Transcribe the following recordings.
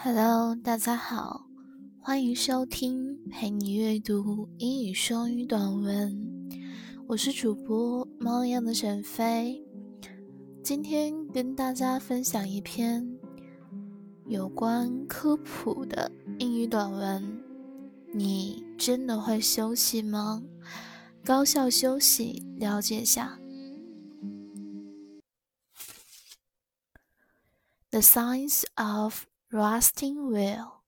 Hello，大家好，欢迎收听陪你阅读英语双语短文。我是主播猫一样的沈飞，今天跟大家分享一篇有关科普的英语短文。你真的会休息吗？高效休息，了解下。The science of resting well.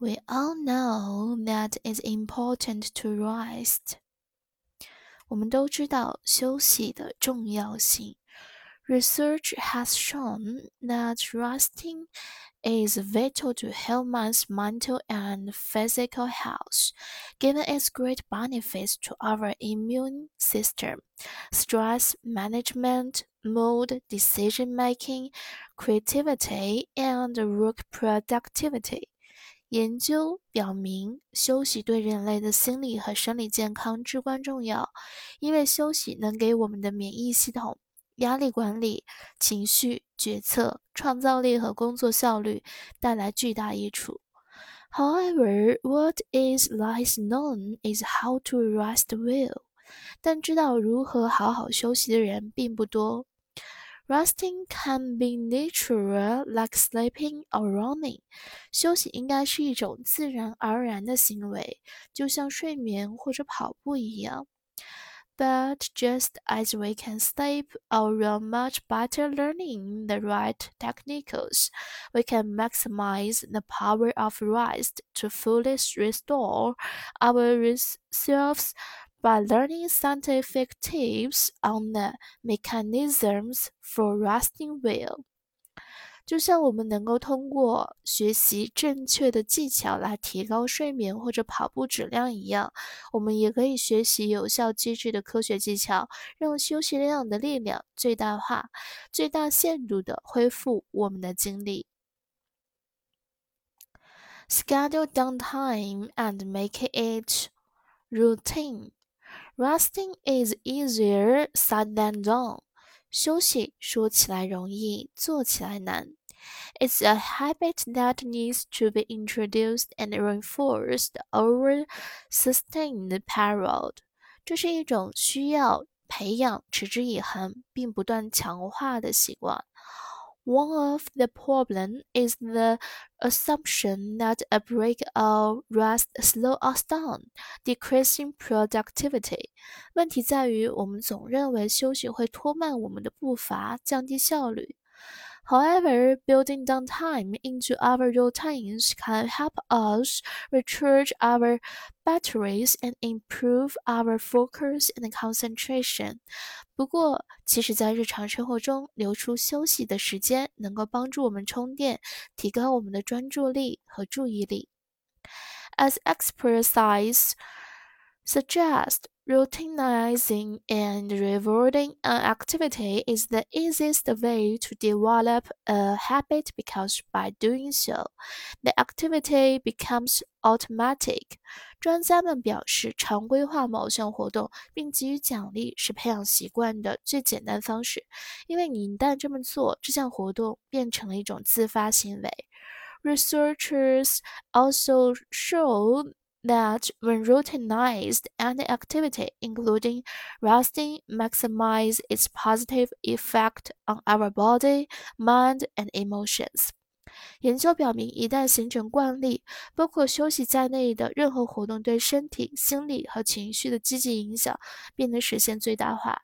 We all know that it's important to rest. 我们都知道休息的重要性。Research has shown that resting is vital to help one's mental and physical health, given its great benefits to our immune system, stress management, mood, decision making, creativity, and work productivity. 研究表明，休息对人类的心理和生理健康至关重要，因为休息能给我们的免疫系统 压力管理、情绪决策、创造力和工作效率带来巨大益处。However, what is less known is how to rest well. 但知道如何好好休息的人并不多。Resting can be natural, like sleeping or running. 休息应该是一种自然而然的行为，就像睡眠或者跑步一样。But just as we can or run much better learning the right techniques, we can maximize the power of rest to fully restore our ourselves by learning scientific tips on the mechanisms for resting well. 就像我们能够通过学习正确的技巧来提高睡眠或者跑步质量一样，我们也可以学习有效机制的科学技巧，让休息量的力量最大化、最大限度的恢复我们的精力。Schedule downtime and make it routine. Resting is easier said than done. 休息说起来容易，做起来难。It's a habit that needs to be introduced and reinforced over sustained period. 这是一种需要培养、持之以恒并不断强化的习惯。One of the problem is the assumption that a break or rest slow us down, decreasing productivity. 问题在于，我们总认为休息会拖慢我们的步伐，降低效率。 However, building downtime into our routines can help us recharge our batteries and improve our focus and concentration. 不过，其实，在日常生活中留出休息的时间，能够帮助我们充电，提高我们的专注力和注意力。As exercise suggest routinizing and rewarding an activity is the easiest way to develop a habit because by doing so, the activity becomes automatic. 专家们表示，常规化某项活动并给予奖励是培养习惯的最简单方式，因为你一旦这么做，这项活动变成了一种自发行为。Researchers also show that when routinized, any activity, including resting, maximize its positive effect on our body, mind, and emotions. 研究表明，一旦形成惯例，包括休息在内的任何活动对身体、心理和情绪的积极影响便能实现最大化。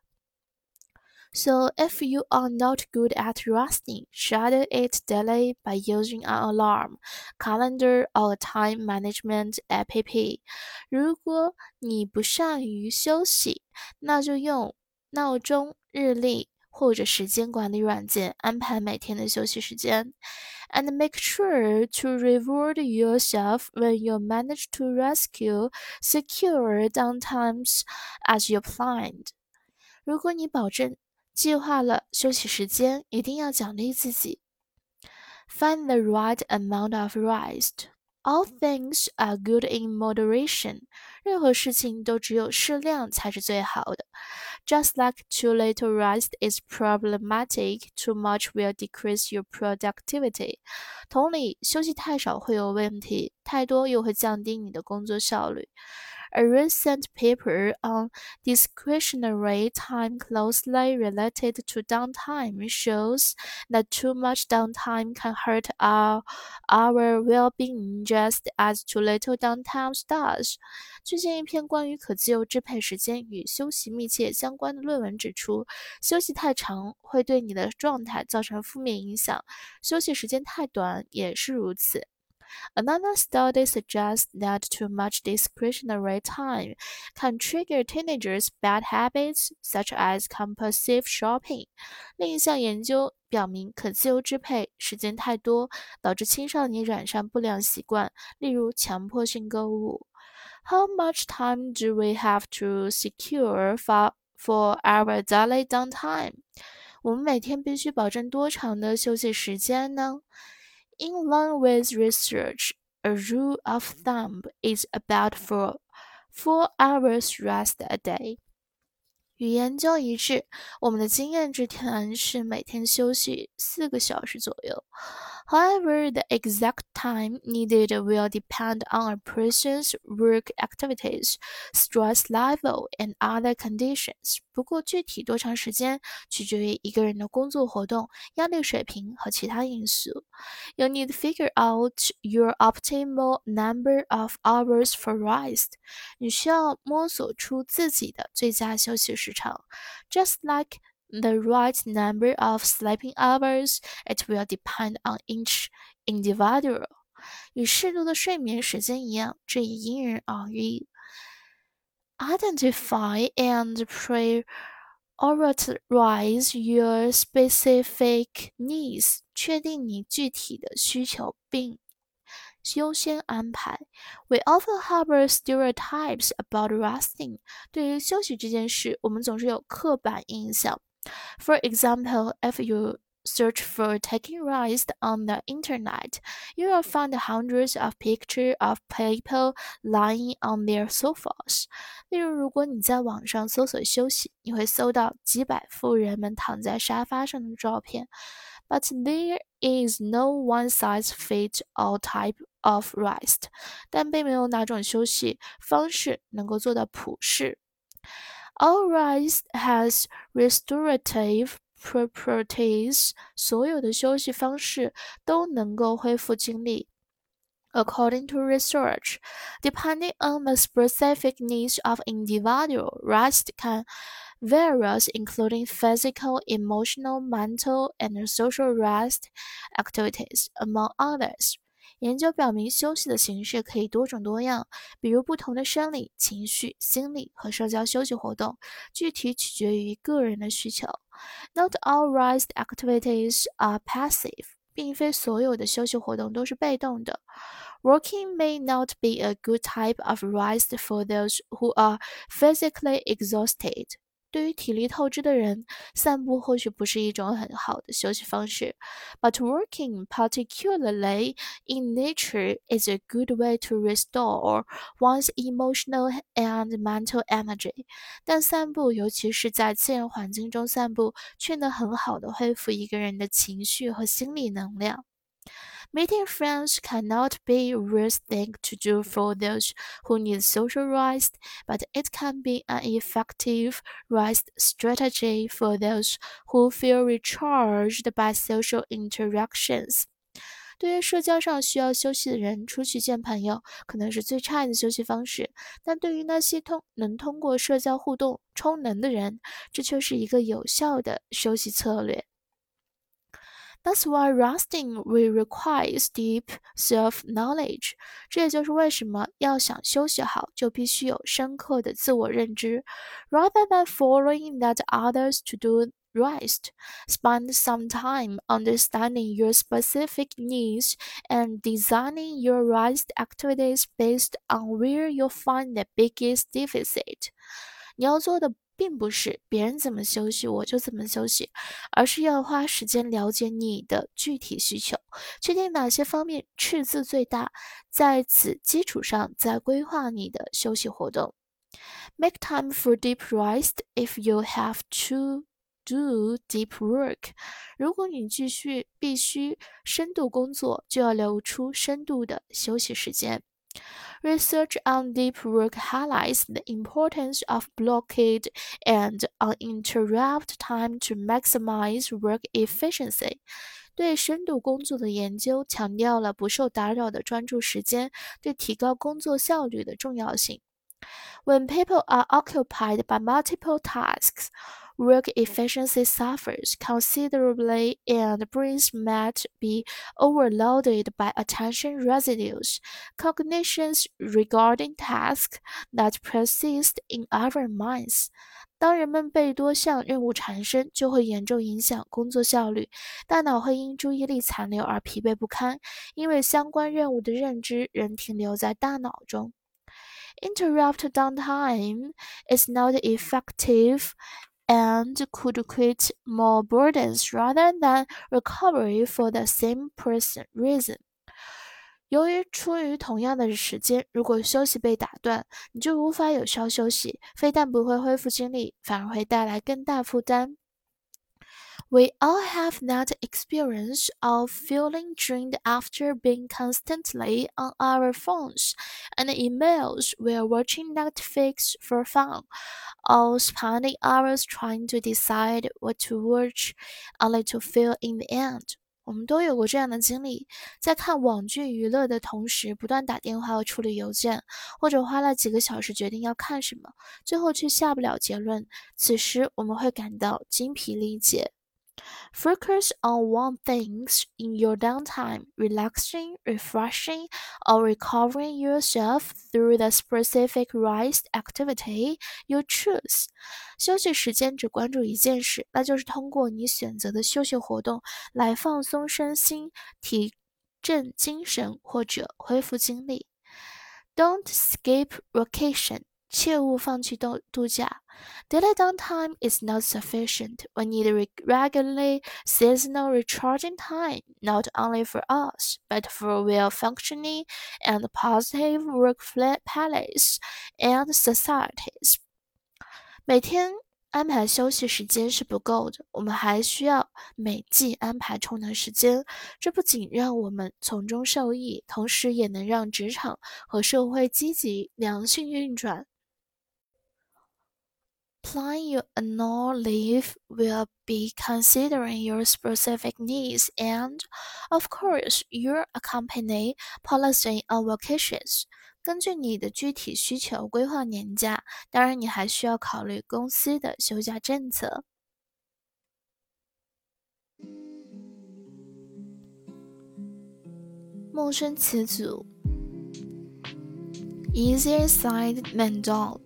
so if you are not good at resting, schedule it daily by using an alarm, calendar or time management app. 如果你不善于休息，那就用闹钟、日历或者时间管理软件安排每天的休息时间。And make sure to reward yourself when you manage to rescue secure downtimes as you planned. 如果你保证 计划了休息时间，一定要奖励自己。Find the right amount of rest. All things are good in moderation. 任何事情都只有适量才是最好的。Just like too little rest is problematic, too much will decrease your productivity. 同理，休息太少会有问题，太多又会降低你的工作效率。 A recent paper on discretionary time closely related to downtime shows that too much downtime can hurt our, our well-being just as too little downtime does. 最近一篇关于可自由支配时间与休息密切相关的论文指出，休息太长会对你的状态造成负面影响，休息时间太短也是如此。 Another study suggests that too much discretionary time can trigger teenagers' bad habits, such as compulsive shopping. 另一项研究表明，可自由支配时间太多，导致青少年染上不良习惯，例如强迫性购物。How much time do we have to secure for for our daily downtime? 我们每天必须保证多长的休息时间呢 ？in line with research, a rule of thumb is about four, four hours rest a day. 与研究一致，我们的经验之谈是每天休息四个小时左右。 However, the exact time needed will depend on a person's work activities, stress level, and other conditions. 不过，具体多长时间取决于一个人的工作活动、压力水平和其他因素。You need to figure out your optimal number of hours for rest. 你需要摸索出自己的最佳休息时长。Just like the right number of sleeping hours, it will depend on each individual. 与适度的睡眠时间一样，这也因人而异。Identify and prioritize your specific needs. 确定你具体的需求并优先安排。We often harbor stereotypes about resting. 对于休息这件事，我们总是有刻板印象。 for example, if you search for taking rest on the internet, you will find hundreds of pictures of people lying on their sofas. 例如，如果你在网上搜索休息，你会搜到几百幅人们躺在沙发上的照片。But there is no one-size-fits-all type of rest. 但并没有哪种休息方式能够做到普适。 All rest has restorative properties. 所有的休息方式都能够恢复精力。According to research, depending on the specific needs of individual, rest can vary, including physical, emotional, mental, and social rest activities, among others. 研究表明，休息的形式可以多种多样，比如不同的生理、情绪、心理和社交休息活动，具体取决于个人的需求。Not all rest activities are passive，并非所有的休息活动都是被动的。Working may not be a good type of rest for those who are physically exhausted. 对于体力透支的人，散步或许不是一种很好的休息方式。But working, particularly in nature, is a good way to restore one's emotional and mental energy. 但散步，尤其是在自然环境中散步，却能很好的恢复一个人的情绪和心理能量。Meeting friends cannot be a worst thing to do for those who need social rest, but it can be an effective rest strategy for those who feel recharged by social interactions. 对于社交上需要休息的人，出去见朋友可能是最差的休息方式；但对于那些通能通过社交互动充能的人，这却是一个有效的休息策略。 that's why resting will require deep self-knowledge。这也就是为什么要想休息好，就必须有深刻的自我认知。Rather than following that others to do rest, spend some time understanding your specific needs and designing your rest activities based on where you find the biggest deficit. 你要做的 并不是别人怎么休息我就怎么休息，而是要花时间了解你的具体需求，确定哪些方面赤字最大，在此基础上再规划你的休息活动。Make time for deep rest if you have to do deep work。如果你继续必须深度工作，就要留出深度的休息时间。Research on deep work highlights the importance of blockade and uninterrupted time to maximize work efficiency. 对深度工作的研究强调了不受打扰的专注时间对提高工作效率的重要性。 When people are occupied by multiple tasks, work efficiency suffers considerably and brains might be overloaded by attention residues, cognitions regarding tasks that persist in our minds. 当人们被多项任务缠身，就会严重影响工作效率。大脑会因注意力残留而疲惫不堪，因为相关任务的认知仍停留在大脑中。 Interrupt downtime is not effective and could create more burdens rather than recovery for the same person reason。由于出于同样的时间，如果休息被打断，你就无法有效休息，非但不会恢复精力，反而会带来更大负担。 We all have that experience of feeling drained after being constantly on our phones and emails while watching Netflix for fun, or spending hours trying to decide what to watch, only to fail in the end. 我们都有过这样的经历，在看网剧娱乐的同时，不断打电话和处理邮件，或者花了几个小时决定要看什么，最后却下不了结论。此时我们会感到精疲力竭。 Focus on one thing in your downtime, relaxing, refreshing, or recovering yourself through the specific rest activity you choose. 休息时间只关注一件事，那就是通过你选择的休息活动来放松身心、提振精神或者恢复精力。Don't skip vacation. 切勿放弃度度假。Daily downtime is not sufficient. We need regularly seasonal recharging time, not only for us, but for well-functioning and positive workplaces and societies. 每天安排休息时间是不够的，我们还需要每季安排充能时间。这不仅让我们从中受益，同时也能让职场和社会积极良性运转。 Applying your annual leave will be considering your specific needs and, of course, your company policy on vacations. 根据你的具体需求规划年假，当然你还需要考虑公司的休假政策。陌生词组：easier said than done。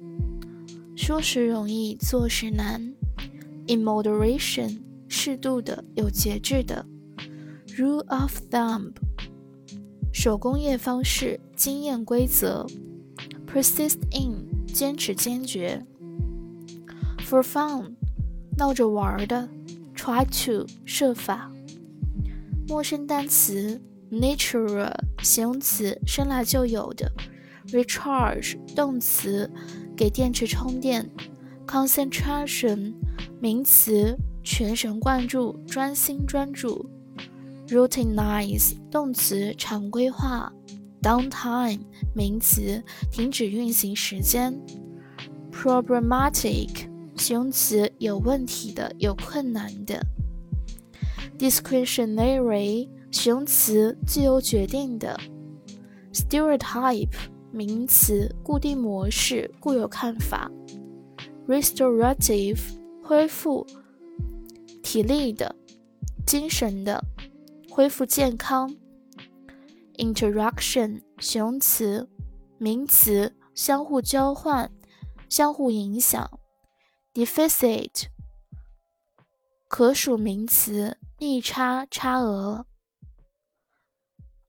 说时容易，做时难。In moderation，适度的，有节制的。Rule of thumb，手工业方式，经验规则。Persist in，坚持坚决。For fun，闹着玩的。Try to，设法。陌生单词，natural，形容词，生来就有的。Recharge，动词。给电池充电，concentration 名词，全神贯注、专心专注 Routineize 动词，常规化；downtime 名词，停止运行时间；problematic 形容词，有问题的、有困难的；discretionary 形容词，自由决定的；stereotype。名词，固定模式，固有看法。restorative，恢复体力的、精神的，恢复健康。interaction，形容词，名词，相互交换，相互影响。deficit，可数名词，逆差、差额。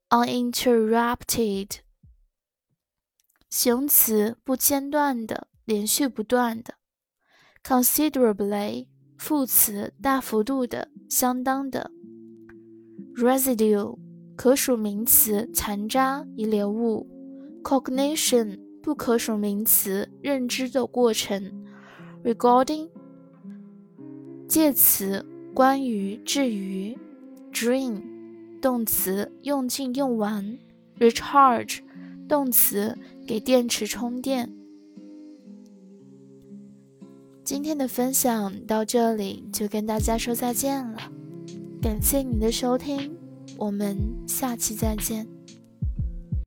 uninterrupted。形容词不间断的，连续不断的。considerably 副词大幅度的、相当的。residue 可数名词残渣、遗留物。cognition 不可数名词认知的过程。regarding 介词关于、至于。drain 动词用尽、用完。recharge 动词给电池充电。今天的分享到这里就跟大家说再见了，感谢你的收听，我们下期再见。